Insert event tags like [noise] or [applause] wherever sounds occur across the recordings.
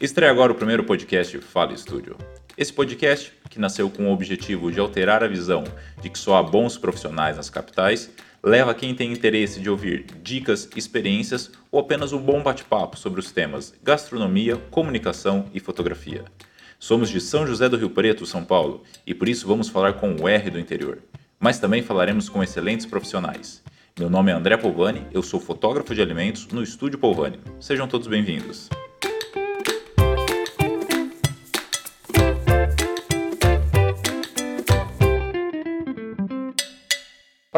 Estreia agora o primeiro podcast Fala Estúdio. Esse podcast, que nasceu com o objetivo de alterar a visão de que só há bons profissionais nas capitais, leva quem tem interesse de ouvir dicas, experiências ou apenas um bom bate-papo sobre os temas gastronomia, comunicação e fotografia. Somos de São José do Rio Preto, São Paulo, e por isso vamos falar com o R do interior. Mas também falaremos com excelentes profissionais. Meu nome é André Polvani, eu sou fotógrafo de alimentos no Estúdio Polvani. Sejam todos bem-vindos.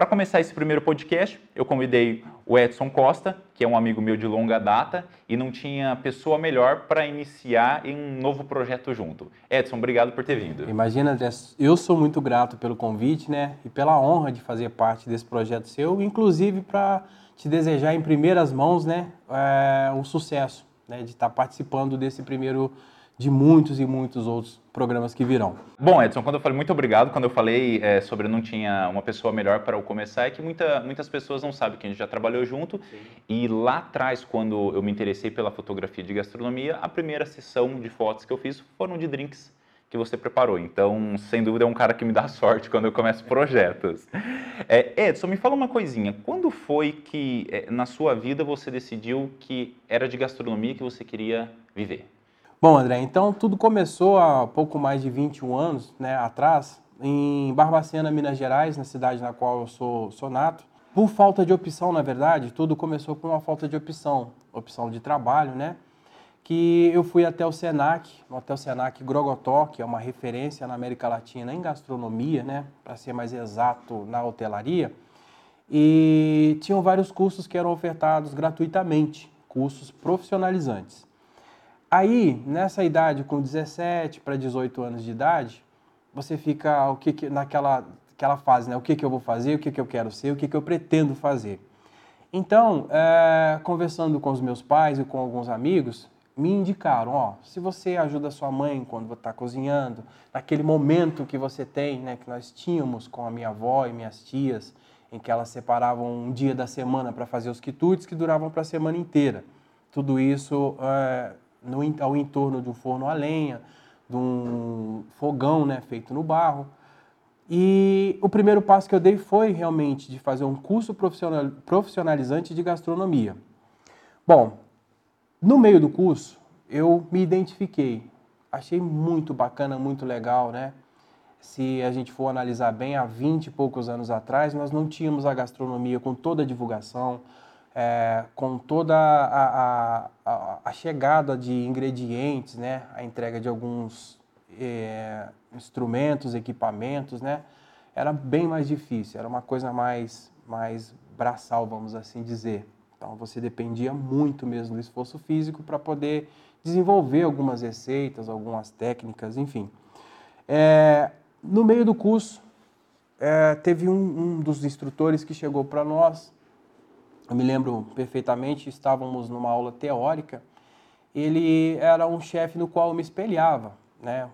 Para começar esse primeiro podcast, eu convidei o Edson Costa, que é um amigo meu de longa data, e não tinha pessoa melhor para iniciar um novo projeto junto. Edson, obrigado por ter vindo. Imagina, eu sou muito grato pelo convite, né? E pela honra de fazer parte desse projeto seu, inclusive para te desejar em primeiras mãos, né, é, um sucesso, né, de estar participando desse primeiro de muitos e muitos outros programas que virão. Bom, Edson, quando eu falei muito obrigado, quando eu falei é, sobre não tinha uma pessoa melhor para eu começar, é que muita, muitas pessoas não sabem que a gente já trabalhou junto. Sim. E lá atrás, quando eu me interessei pela fotografia de gastronomia, a primeira sessão de fotos que eu fiz foram de drinks que você preparou. Então, sem dúvida, é um cara que me dá [laughs] sorte quando eu começo projetos. É, Edson, me fala uma coisinha. Quando foi que, é, na sua vida, você decidiu que era de gastronomia que você queria viver? Bom, André, então tudo começou há pouco mais de 21 anos né, atrás, em Barbacena, Minas Gerais, na cidade na qual eu sou, sou nato. Por falta de opção, na verdade, tudo começou por uma falta de opção, opção de trabalho, né? Que eu fui até o Senac, no Hotel Senac Grogotó, que é uma referência na América Latina em gastronomia, né? Para ser mais exato, na hotelaria. E tinham vários cursos que eram ofertados gratuitamente, cursos profissionalizantes. Aí, nessa idade, com 17 para 18 anos de idade, você fica o que, que naquela aquela fase, né? O que, que eu vou fazer, o que, que eu quero ser, o que, que eu pretendo fazer. Então, é, conversando com os meus pais e com alguns amigos, me indicaram, ó, se você ajuda sua mãe quando está cozinhando, naquele momento que você tem, né, que nós tínhamos com a minha avó e minhas tias, em que elas separavam um dia da semana para fazer os quitutes que duravam para a semana inteira. Tudo isso é, no, ao entorno de um forno a lenha, de um fogão né, feito no barro. E o primeiro passo que eu dei foi realmente de fazer um curso profissional, profissionalizante de gastronomia. Bom, no meio do curso, eu me identifiquei. Achei muito bacana, muito legal, né? Se a gente for analisar bem, há 20 e poucos anos atrás, nós não tínhamos a gastronomia com toda a divulgação, é, com toda a, a, a, chegada de ingredientes, né, a entrega de alguns é, instrumentos, equipamentos, né, era bem mais difícil, era uma coisa mais, mais braçal, vamos assim dizer. Então você dependia muito mesmo do esforço físico para poder desenvolver algumas receitas, algumas técnicas, enfim. É, no meio do curso, é, teve um, um dos instrutores que chegou para nós eu me lembro perfeitamente, estávamos numa aula teórica, ele era um chefe no qual eu me espelhava, né?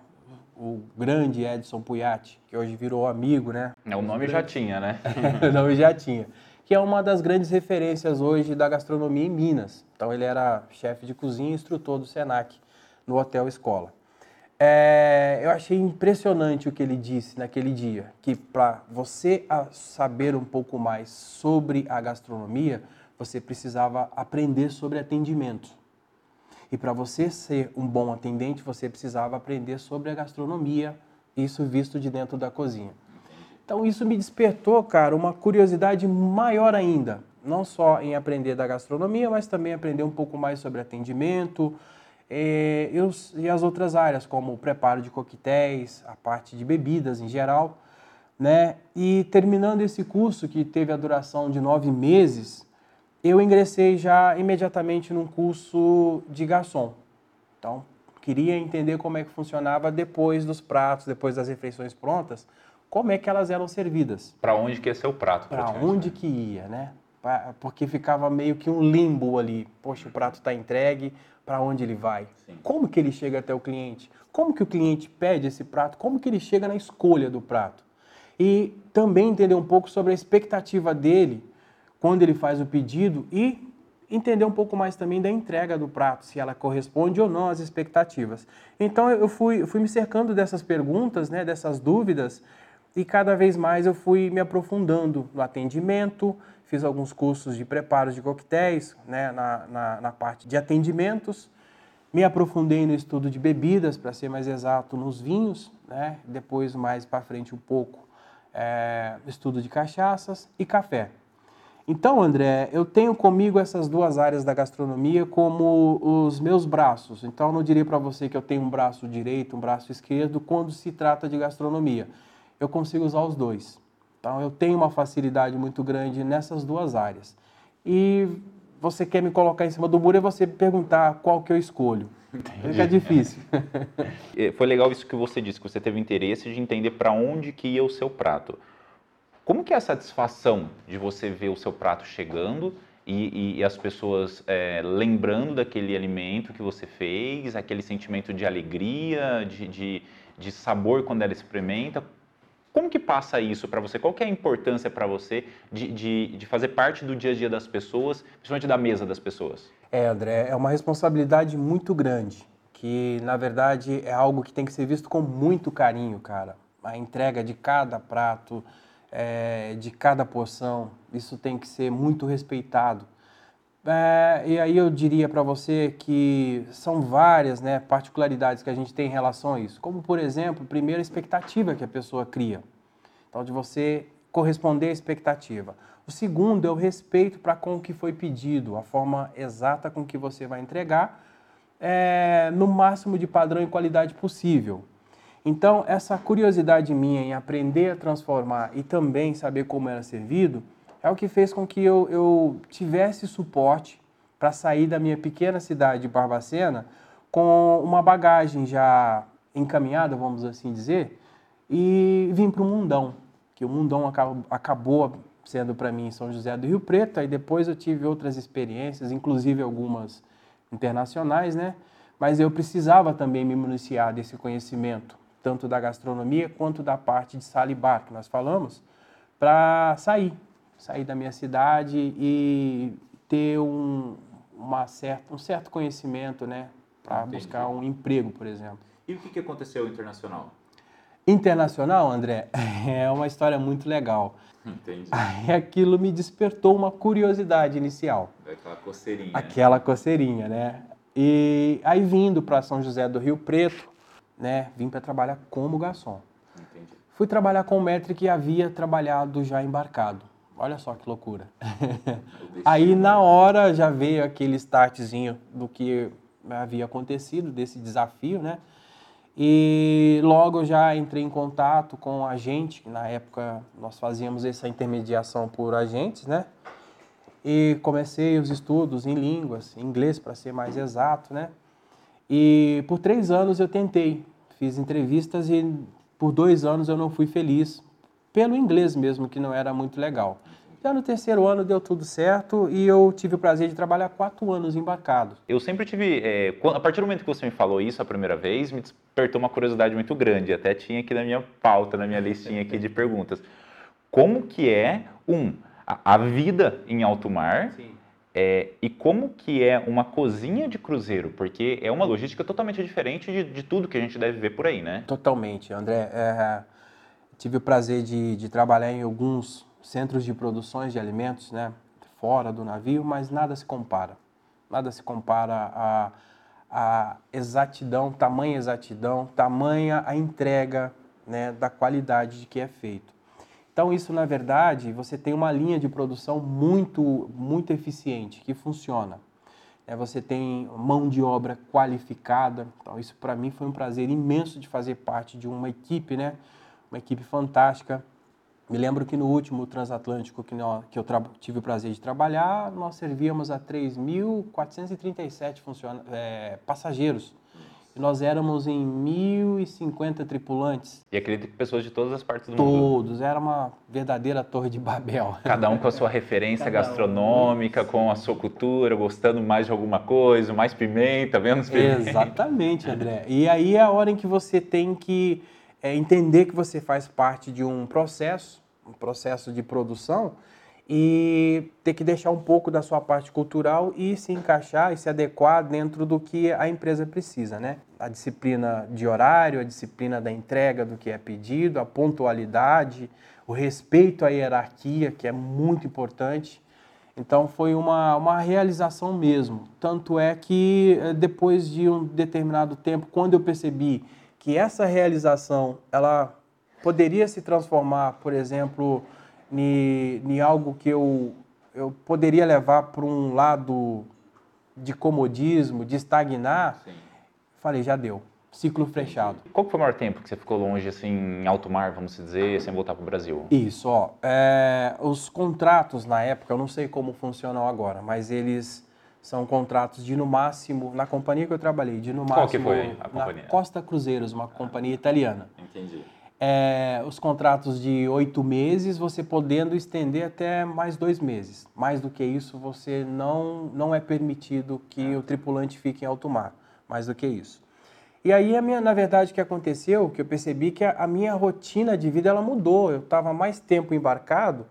O grande Edson Puyat, que hoje virou amigo, né? É, o nome já tinha, né? [laughs] o nome já tinha. Que é uma das grandes referências hoje da gastronomia em Minas. Então ele era chefe de cozinha e instrutor do Senac no Hotel Escola. É, eu achei impressionante o que ele disse naquele dia, que para você saber um pouco mais sobre a gastronomia, você precisava aprender sobre atendimento. E para você ser um bom atendente, você precisava aprender sobre a gastronomia, isso visto de dentro da cozinha. Então isso me despertou, cara, uma curiosidade maior ainda, não só em aprender da gastronomia, mas também aprender um pouco mais sobre atendimento, e, e as outras áreas, como o preparo de coquetéis, a parte de bebidas em geral. Né? E terminando esse curso, que teve a duração de nove meses, eu ingressei já imediatamente num curso de garçom. Então, queria entender como é que funcionava depois dos pratos, depois das refeições prontas, como é que elas eram servidas. Para onde que ia ser o prato? Para onde que ia, né? Porque ficava meio que um limbo ali. Poxa, o prato está entregue, para onde ele vai? Sim. Como que ele chega até o cliente? Como que o cliente pede esse prato? Como que ele chega na escolha do prato? E também entender um pouco sobre a expectativa dele quando ele faz o pedido e entender um pouco mais também da entrega do prato, se ela corresponde ou não às expectativas. Então eu fui, eu fui me cercando dessas perguntas, né, dessas dúvidas, e cada vez mais eu fui me aprofundando no atendimento, fiz alguns cursos de preparos de coquetéis, né, na, na, na parte de atendimentos, me aprofundei no estudo de bebidas, para ser mais exato, nos vinhos, né, depois mais para frente um pouco, é, estudo de cachaças e café. Então, André, eu tenho comigo essas duas áreas da gastronomia como os meus braços. Então, eu não diria para você que eu tenho um braço direito, um braço esquerdo, quando se trata de gastronomia. Eu consigo usar os dois. Então, eu tenho uma facilidade muito grande nessas duas áreas. E você quer me colocar em cima do muro e você perguntar qual que eu escolho. Entendi. Fica difícil. [laughs] Foi legal isso que você disse, que você teve interesse de entender para onde que ia o seu prato. Como que é a satisfação de você ver o seu prato chegando e, e, e as pessoas é, lembrando daquele alimento que você fez, aquele sentimento de alegria, de, de, de sabor quando ela experimenta? Como que passa isso para você? Qual que é a importância para você de, de, de, fazer parte do dia a dia das pessoas, principalmente da mesa das pessoas? É, André, é uma responsabilidade muito grande, que na verdade é algo que tem que ser visto com muito carinho, cara. A entrega de cada prato, é, de cada porção. Isso tem que ser muito respeitado. É, e aí eu diria para você que são várias né, particularidades que a gente tem em relação a isso. Como, por exemplo, primeiro, a expectativa que a pessoa cria. Então, de você corresponder à expectativa. O segundo é o respeito para com o que foi pedido, a forma exata com que você vai entregar, é, no máximo de padrão e qualidade possível. Então, essa curiosidade minha em aprender a transformar e também saber como era servido é o que fez com que eu, eu tivesse suporte para sair da minha pequena cidade de Barbacena com uma bagagem já encaminhada, vamos assim dizer, e vim para o mundão, que o mundão acabou, sendo para mim São José do Rio Preto, aí depois eu tive outras experiências, inclusive algumas internacionais, né? Mas eu precisava também me municiar desse conhecimento tanto da gastronomia quanto da parte de sala e bar que nós falamos, para sair, sair da minha cidade e ter um, uma certa, um certo conhecimento, né, para buscar um emprego, por exemplo. E o que, que aconteceu internacional? Internacional, André, [laughs] é uma história muito legal. Entendi. Aí aquilo me despertou uma curiosidade inicial. Aquela coceirinha. Aquela coceirinha, né? E aí vindo para São José do Rio Preto, né, vim para trabalhar como garçom. Entendi. Fui trabalhar com o mestre que havia trabalhado já embarcado. Olha só que loucura. [laughs] Aí na hora já veio aquele startzinho do que havia acontecido, desse desafio, né? E logo já entrei em contato com a gente, que na época nós fazíamos essa intermediação por agentes, né? E comecei os estudos em línguas, em inglês para ser mais exato, né? E por três anos eu tentei, fiz entrevistas e por dois anos eu não fui feliz, pelo inglês mesmo, que não era muito legal. Já no terceiro ano deu tudo certo e eu tive o prazer de trabalhar quatro anos embarcado. Eu sempre tive, é, a partir do momento que você me falou isso a primeira vez, me despertou uma curiosidade muito grande. Até tinha aqui na minha pauta, na minha listinha aqui de perguntas. Como que é, um, a, a vida em alto mar. É, e como que é uma cozinha de cruzeiro? Porque é uma logística totalmente diferente de, de tudo que a gente deve ver por aí, né? Totalmente, André. É, tive o prazer de, de, trabalhar em alguns centros de produções de alimentos, né? Fora do navio, mas nada se compara. Nada se compara a, a exatidão, tamanha exatidão, tamanha a entrega né, da qualidade de que é feito. Então isso na verdade você tem uma linha de produção muito muito eficiente que funciona. É, você tem mão de obra qualificada. Então isso para mim foi um prazer imenso de fazer parte de uma equipe, né? Uma equipe fantástica. Me lembro que no último transatlântico que, nós, que eu tive o prazer de trabalhar, nós servíamos a 3.437 é, passageiros e nós éramos em 1.050 tripulantes. E acredito que pessoas de todas as partes do Todos. mundo. Todos, era uma verdadeira torre de Babel. [laughs] Cada um com a sua referência Cada gastronômica, um. com a sua cultura, gostando mais de alguma coisa, mais pimenta, menos pimenta. Exatamente, André. E aí é a hora em que você tem que é, entender que você faz parte de um processo, um processo de produção, e ter que deixar um pouco da sua parte cultural e se encaixar e se adequar dentro do que a empresa precisa, né? A disciplina de horário, a disciplina da entrega do que é pedido, a pontualidade, o respeito à hierarquia, que é muito importante. Então foi uma, uma realização mesmo. Tanto é que eh, depois de um determinado tempo, quando eu percebi que essa realização ela poderia se transformar, por exemplo, em algo que eu, eu poderia levar para um lado de comodismo, de estagnar, Sim. falei, já deu. Ciclo fechado. Qual foi o maior tempo que você ficou longe, assim, em alto mar, vamos dizer, sem voltar para o Brasil? Isso, ó. É, os contratos na época, eu não sei como funcionam agora, mas eles são contratos de no máximo, na companhia que eu trabalhei, de no máximo. Qual que foi a companhia? Costa Cruzeiros, uma companhia italiana. Entendi é, os contratos de oito meses, você podendo estender até mais dois meses. Mais do que isso, você não, não é permitido que o tripulante fique em alto mar. Mais do que isso. E aí, a minha, na verdade, o que aconteceu, que eu percebi que a, a minha rotina de vida ela mudou. Eu estava mais tempo embarcado,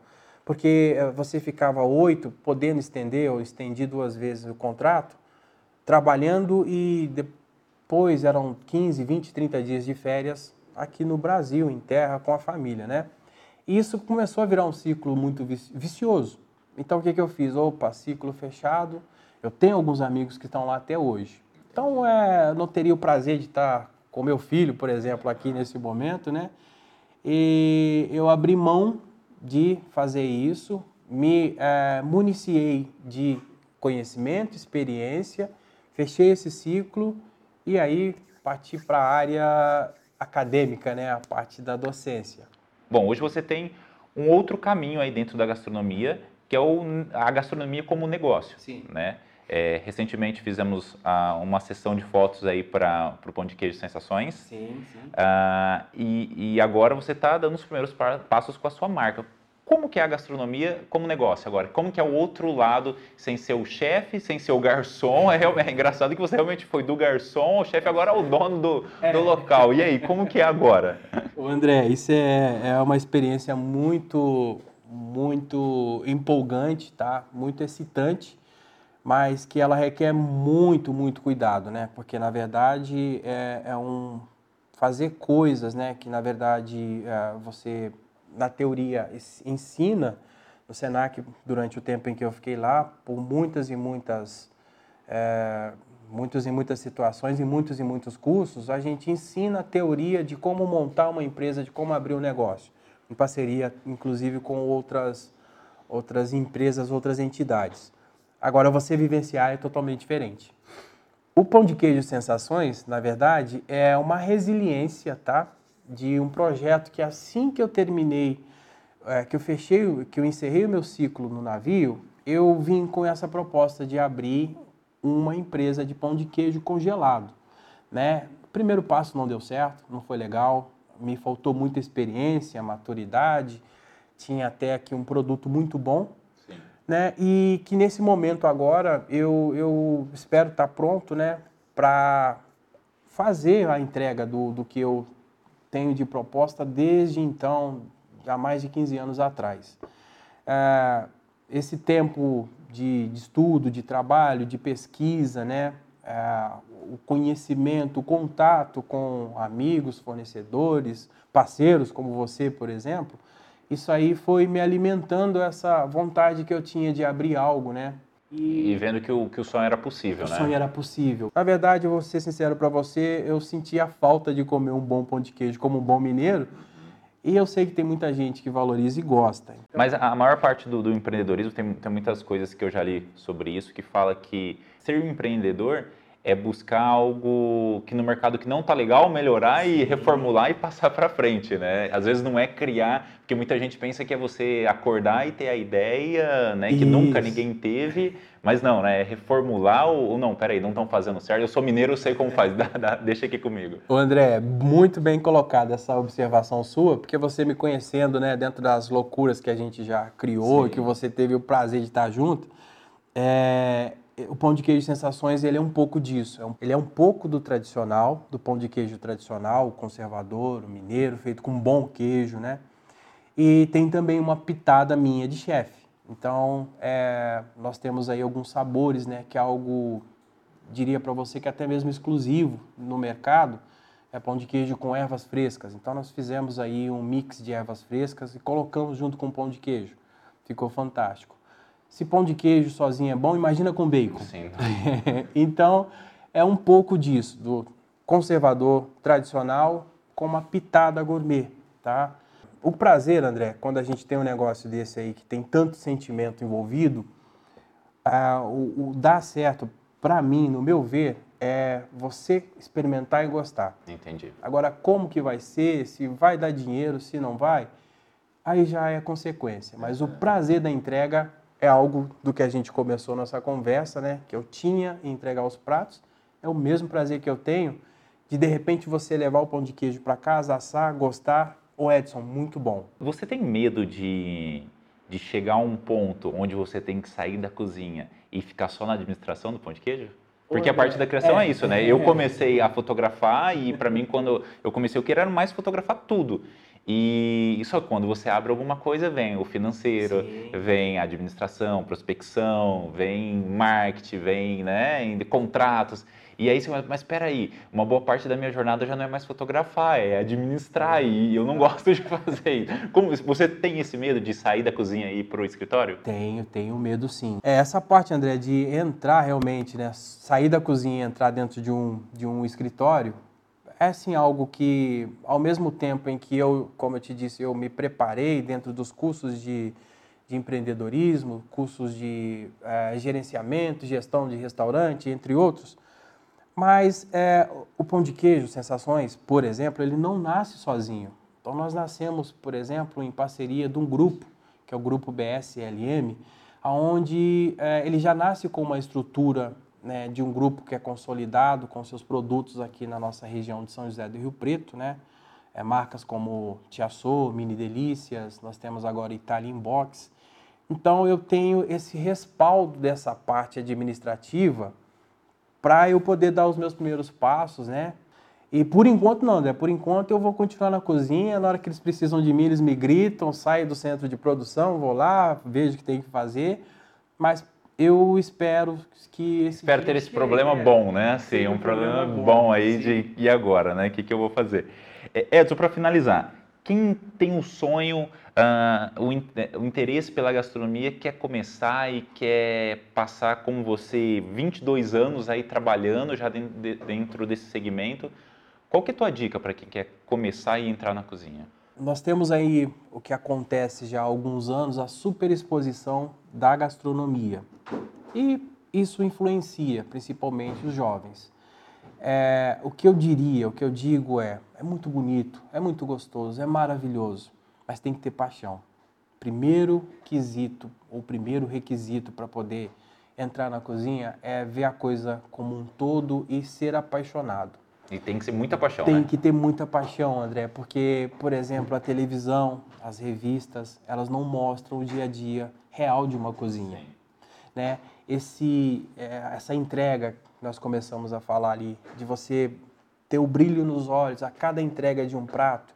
porque é, você ficava oito, podendo estender, ou estendi duas vezes o contrato, trabalhando e depois eram 15, 20, 30 dias de férias aqui no Brasil, em terra, com a família, né? E isso começou a virar um ciclo muito vicioso. Então, o que, que eu fiz? Opa, ciclo fechado. Eu tenho alguns amigos que estão lá até hoje. Então, é, não teria o prazer de estar com meu filho, por exemplo, aqui nesse momento, né? E eu abri mão de fazer isso, me é, municiei de conhecimento, experiência, fechei esse ciclo e aí parti para a área acadêmica, né, a parte da docência. Bom, hoje você tem um outro caminho aí dentro da gastronomia, que é o, a gastronomia como negócio, Sim. né? É, recentemente fizemos ah, uma sessão de fotos aí para o Pão de Queijo Sensações. Sim, sim. Ah, e, e, agora você está dando os primeiros passos com a sua marca. Como que é a gastronomia como negócio agora? Como que é o outro lado, sem ser o chefe, sem ser o garçom? É, é engraçado que você realmente foi do garçom, o chefe agora é o dono do, é. do local. E aí, como que é agora? O André, isso é, é uma experiência muito, muito empolgante, tá? Muito excitante, mas que ela requer muito, muito cuidado, né? Porque, na verdade, é, é um fazer coisas, né? Que, na verdade, é, você na teoria ensina no Senac durante o tempo em que eu fiquei lá, por muitas e muitas é, muitas e muitas situações e muitos e muitos cursos, a gente ensina a teoria de como montar uma empresa, de como abrir um negócio, em parceria, inclusive, com outras outras empresas, outras entidades. Agora, você vivenciar é totalmente diferente. O pão de queijo sensações, na verdade, é uma resiliência, tá? de um projeto que assim que eu terminei, é, que eu fechei, que eu encerrei o meu ciclo no navio, eu vim com essa proposta de abrir uma empresa de pão de queijo congelado, né? Primeiro passo não deu certo, não foi legal, me faltou muita experiência, maturidade, tinha até aqui um produto muito bom. Né? E que nesse momento agora eu, eu espero estar pronto, né? Para fazer a entrega do, do que eu tenho de proposta desde então, há mais de 15 anos atrás. É, esse tempo de, de, estudo, de trabalho, de pesquisa, né? É, o conhecimento, o contato com amigos, fornecedores, parceiros como você, por exemplo, isso aí foi me alimentando essa vontade que eu tinha de abrir algo, né? E, e, vendo que o, que o sonho era possível, o né? O sonho era possível. Na verdade, eu vou ser sincero para você, eu senti a falta de comer um bom pão de queijo como um bom mineiro. E eu sei que tem muita gente que valoriza e gosta. Então... Mas a maior parte do, do empreendedorismo, tem, tem muitas coisas que eu já li sobre isso, que fala que ser um empreendedor é buscar algo que no mercado que não está legal, melhorar e reformular e passar para frente, né? Às vezes não é criar, porque muita gente pensa que é você acordar e ter a ideia, né, que Isso. nunca ninguém teve, mas não, né, é reformular ou, não, peraí, não estão fazendo certo, eu sou mineiro, eu sei como faz, dá, dá, deixa aqui comigo. O André, muito bem colocada essa observação sua, porque você me conhecendo, né, dentro das loucuras que a gente já criou, Sim. que você teve o prazer de estar junto, é, o pão de queijo sensações ele é um pouco disso. É ele é um pouco do tradicional, do pão de queijo tradicional, o conservador, o mineiro, feito com bom queijo, né? E tem também uma pitada minha de chefe, Então, é, nós temos aí alguns sabores, né, que é algo, diria para você que é até mesmo exclusivo no mercado, é pão de queijo com ervas frescas. Então, nós fizemos aí um mix de ervas frescas e colocamos junto com o pão de queijo. Ficou fantástico. Se pão de queijo sozinho é bom, imagina com bacon. Sim. [laughs] então, é um pouco disso, do conservador tradicional com uma pitada gourmet, tá? O prazer, André, quando a gente tem um negócio desse aí que tem tanto sentimento envolvido, ah, o, o dar certo, para mim, no meu ver, é você experimentar e gostar. Entendi. Agora, como que vai ser, se vai dar dinheiro, se não vai, aí já é consequência. Mas o prazer da entrega é algo do que a gente começou nossa conversa, né? Que eu tinha em entregar os pratos, é o mesmo prazer que eu tenho de de repente você levar o pão de queijo para casa, assar, gostar Ô Edson, muito bom. Você tem medo de, de chegar a um ponto onde você tem que sair da cozinha e ficar só na administração do pão de queijo? Porque a parte da criação é, é isso, né? Eu comecei a fotografar e para mim quando eu comecei eu queria mais fotografar tudo. E só quando você abre alguma coisa, vem o financeiro, Sim. vem a administração, prospecção, vem marketing, vem né, contratos. E aí você vai, mas espera aí, uma boa parte da minha jornada já não é mais fotografar, é administrar e eu não [laughs] gosto de fazer isso. Como, você tem esse medo de sair da cozinha e ir para o escritório? Tenho, tenho medo sim. É essa parte, André, de entrar realmente, né, sair da cozinha e entrar dentro de um, de um escritório, é sim algo que, ao mesmo tempo em que eu, como eu te disse, eu me preparei dentro dos cursos de, de empreendedorismo, cursos de é, gerenciamento, gestão de restaurante, entre outros, mas é, o pão de queijo, Sensações, por exemplo, ele não nasce sozinho. Então nós nascemos, por exemplo, em parceria de um grupo, que é o grupo BSLM, onde é, ele já nasce com uma estrutura né, de um grupo que é consolidado com seus produtos aqui na nossa região de São José do Rio Preto, né? É, marcas como Tiaçô, Mini Delícias, nós temos agora Italian Box. Então eu tenho esse respaldo dessa parte administrativa para eu poder dar os meus primeiros passos, né? E por enquanto não, né? Por enquanto eu vou continuar na cozinha, na hora que eles precisam de mim, eles me gritam, saio do centro de produção, vou lá, vejo o que tem que fazer, mas eu espero que esse Espero ter esse problema é, bom, né? Sim, um problema, problema bom, bom aí sim. de e agora, né? O que, que eu vou fazer? É, Edson, para finalizar, quem tem um sonho, uh, o, o, interesse pela gastronomia, quer começar e quer passar como você 22 anos aí trabalhando já dentro desse segmento, qual que é a tua dica para quem quer começar e entrar na cozinha? Nós temos aí o que acontece já há alguns anos, a superexposição da gastronomia. E isso influencia principalmente os jovens. É, o que eu diria, o que eu digo é, é muito bonito, é muito gostoso, é maravilhoso, mas tem que ter paixão. Primeiro quesito, ou primeiro requisito para poder entrar na cozinha é ver a coisa como um todo e ser apaixonado. E tem que ser muita paixão, Tem né? que ter muita paixão, André, porque, por exemplo, a televisão, as revistas, elas não mostram o dia a dia real de uma cozinha. Sim. Né? Esse, é, essa entrega nós começamos a falar ali, de você ter o brilho nos olhos a cada entrega de um prato,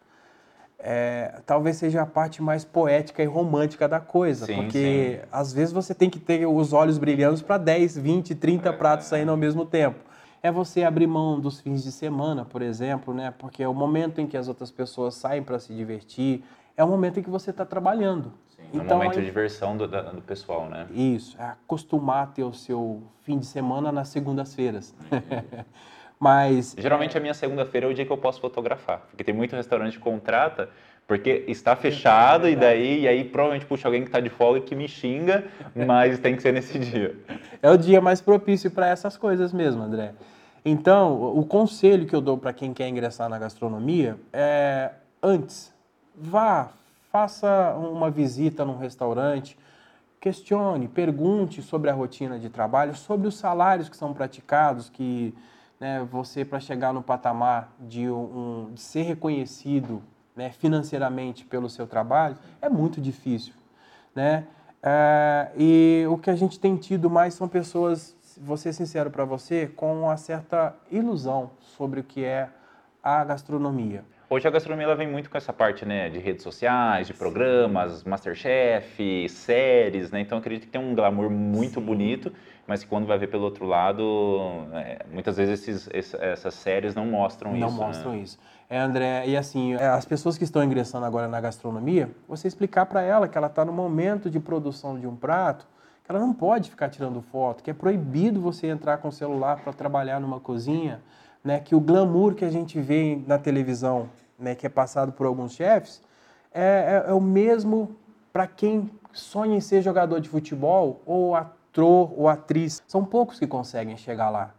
é, talvez seja a parte mais poética e romântica da coisa, sim, porque sim. às vezes você tem que ter os olhos brilhando para 10, 20, 30 é, pratos saindo ao mesmo tempo. É você abrir mão dos fins de semana, por exemplo, né? Porque é o momento em que as outras pessoas saem para se divertir, é o momento em que você está trabalhando. Sim, então, é um momento aí, de diversão do, do, pessoal, né? Isso, é acostumar a ter o seu fim de semana nas segundas-feiras. [laughs] Mas. Geralmente a minha segunda-feira é o dia que eu posso fotografar. Porque tem muito restaurante que contrata porque está fechado é e daí e aí provavelmente puxa alguém que está de folga que me xinga, [laughs] mas tem que ser nesse dia. É o dia mais propício para essas coisas mesmo, André. Então, o conselho que eu dou para quem quer ingressar na gastronomia é antes vá, faça uma visita num restaurante, questione, pergunte sobre a rotina de trabalho, sobre os salários que são praticados, que né, você, para chegar no patamar de, um, de ser reconhecido né, financeiramente pelo seu trabalho, é muito difícil. Né? É, e o que a gente tem tido mais são pessoas, vou ser sincero para você, com uma certa ilusão sobre o que é a gastronomia. Hoje a gastronomia ela vem muito com essa parte né, de redes sociais, de programas, Masterchef, séries, né? Então acredito que tem um glamour muito Sim. bonito, mas que quando vai ver pelo outro lado, é, muitas vezes esses, essas séries não mostram não isso. Não né? mostram né? isso. É, André, e assim, é, as pessoas que estão ingressando agora na gastronomia, você explicar para ela que ela está no momento de produção de um prato, que ela não pode ficar tirando foto, que é proibido você entrar com o celular para trabalhar numa cozinha, né? Que o glamour que a gente vê na televisão né, que é passado por alguns chefes, é, é, é o mesmo para quem sonha em ser jogador de futebol ou ator ou atriz. São poucos que conseguem chegar lá.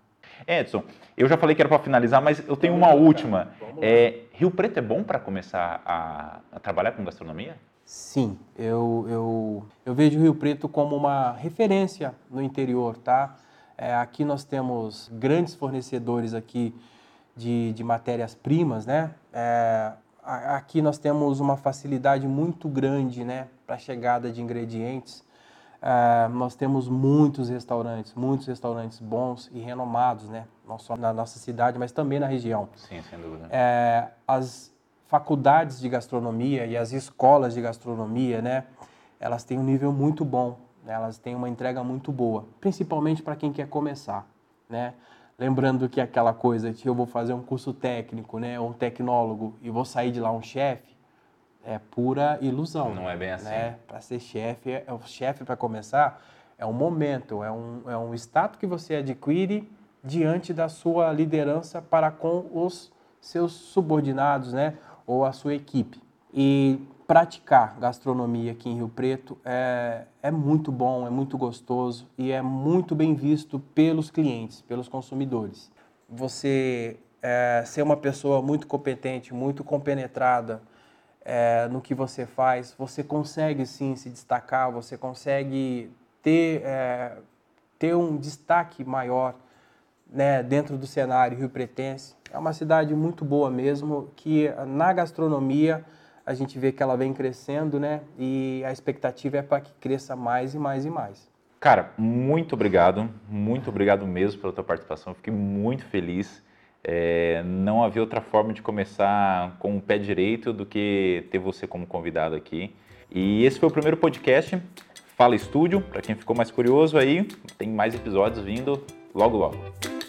Edson, eu já falei que era para finalizar, mas eu tenho uma última. É, Rio Preto é bom para começar a, a, trabalhar com gastronomia? Sim, eu, eu, eu vejo Rio Preto como uma referência no interior, tá? É, aqui nós temos grandes fornecedores aqui de, de matérias-primas, né? É, aqui nós temos uma facilidade muito grande, né, para a chegada de ingredientes. É, nós temos muitos restaurantes, muitos restaurantes bons e renomados, né, não só na nossa cidade, mas também na região. Sim, sem dúvida. É, as faculdades de gastronomia e as escolas de gastronomia, né, elas têm um nível muito bom, né, elas têm uma entrega muito boa, principalmente para quem quer começar, né. Lembrando que aquela coisa de eu vou fazer um curso técnico, né, um tecnólogo e vou sair de lá um chefe, é pura ilusão. Não é bem assim. Né? Para ser chefe, é, o chefe para começar é um momento, é um, é um status que você adquire diante da sua liderança para com os seus subordinados, né, ou a sua equipe. E praticar gastronomia aqui em Rio Preto é, é muito bom, é muito gostoso e é muito bem visto pelos clientes, pelos consumidores. Você é, ser uma pessoa muito competente, muito compenetrada é, no que você faz, você consegue sim se destacar, você consegue ter, é, ter um destaque maior né, dentro do cenário rio-pretense. É uma cidade muito boa mesmo, que na gastronomia a gente vê que ela vem crescendo, né? E a expectativa é para que cresça mais e mais e mais. Cara, muito obrigado, muito obrigado mesmo pela tua participação. Fiquei muito feliz. É, não havia outra forma de começar com o pé direito do que ter você como convidado aqui. E esse foi o primeiro podcast Fala Estúdio. Para quem ficou mais curioso aí, tem mais episódios vindo logo logo.